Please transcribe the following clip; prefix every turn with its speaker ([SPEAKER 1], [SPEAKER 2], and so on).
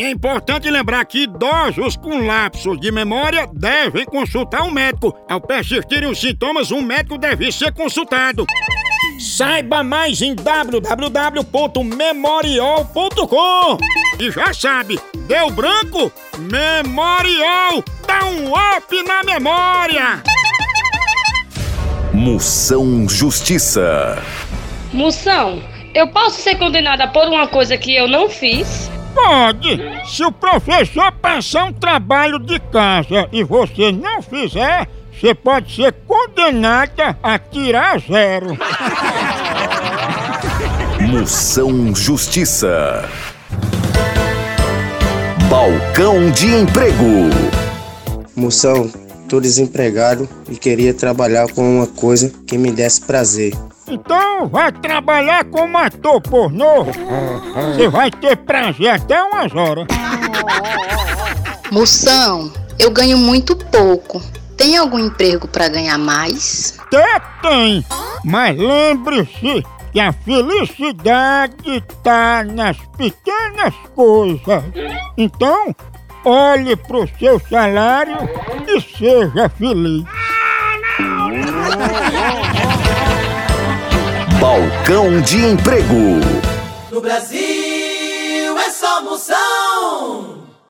[SPEAKER 1] E é importante lembrar que idosos com lapsos de memória devem consultar um médico. Ao persistirem os sintomas, um médico deve ser consultado. Saiba mais em www.memorial.com. E já sabe, deu branco? Memorial! Dá um up na memória!
[SPEAKER 2] Moção Justiça.
[SPEAKER 3] Moção, eu posso ser condenada por uma coisa que eu não fiz?
[SPEAKER 1] Pode! Se o professor passar um trabalho de casa e você não fizer, você pode ser condenada a tirar zero.
[SPEAKER 2] Moção Justiça. Balcão de Emprego.
[SPEAKER 4] Moção, tô desempregado e queria trabalhar com uma coisa que me desse prazer.
[SPEAKER 1] Então vai trabalhar como ator pornô. Você vai ter prazer até umas horas.
[SPEAKER 5] Moção, eu ganho muito pouco. Tem algum emprego para ganhar mais?
[SPEAKER 1] Até tem, mas lembre-se que a felicidade tá nas pequenas coisas. Então, olhe pro seu salário e seja feliz.
[SPEAKER 2] Balcão de Emprego.
[SPEAKER 6] No Brasil é só moção.